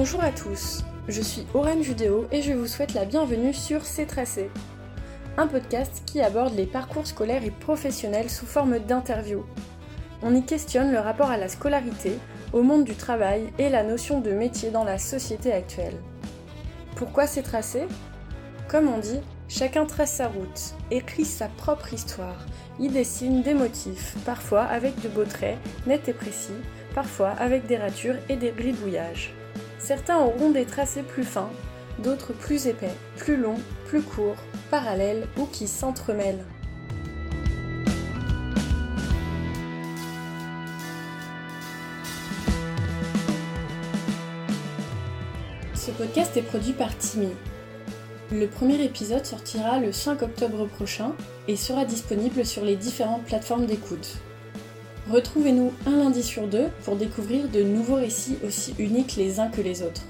Bonjour à tous, je suis Aurane Judéo et je vous souhaite la bienvenue sur C'est Tracé, un podcast qui aborde les parcours scolaires et professionnels sous forme d'interviews. On y questionne le rapport à la scolarité, au monde du travail et la notion de métier dans la société actuelle. Pourquoi C'est Tracé? Comme on dit, chacun trace sa route, écrit sa propre histoire, y dessine des motifs, parfois avec de beaux traits, nets et précis, parfois avec des ratures et des bridouillages. Certains auront des tracés plus fins, d'autres plus épais, plus longs, plus courts, parallèles ou qui s'entremêlent. Ce podcast est produit par Timmy. Le premier épisode sortira le 5 octobre prochain et sera disponible sur les différentes plateformes d'écoute. Retrouvez-nous un lundi sur deux pour découvrir de nouveaux récits aussi uniques les uns que les autres.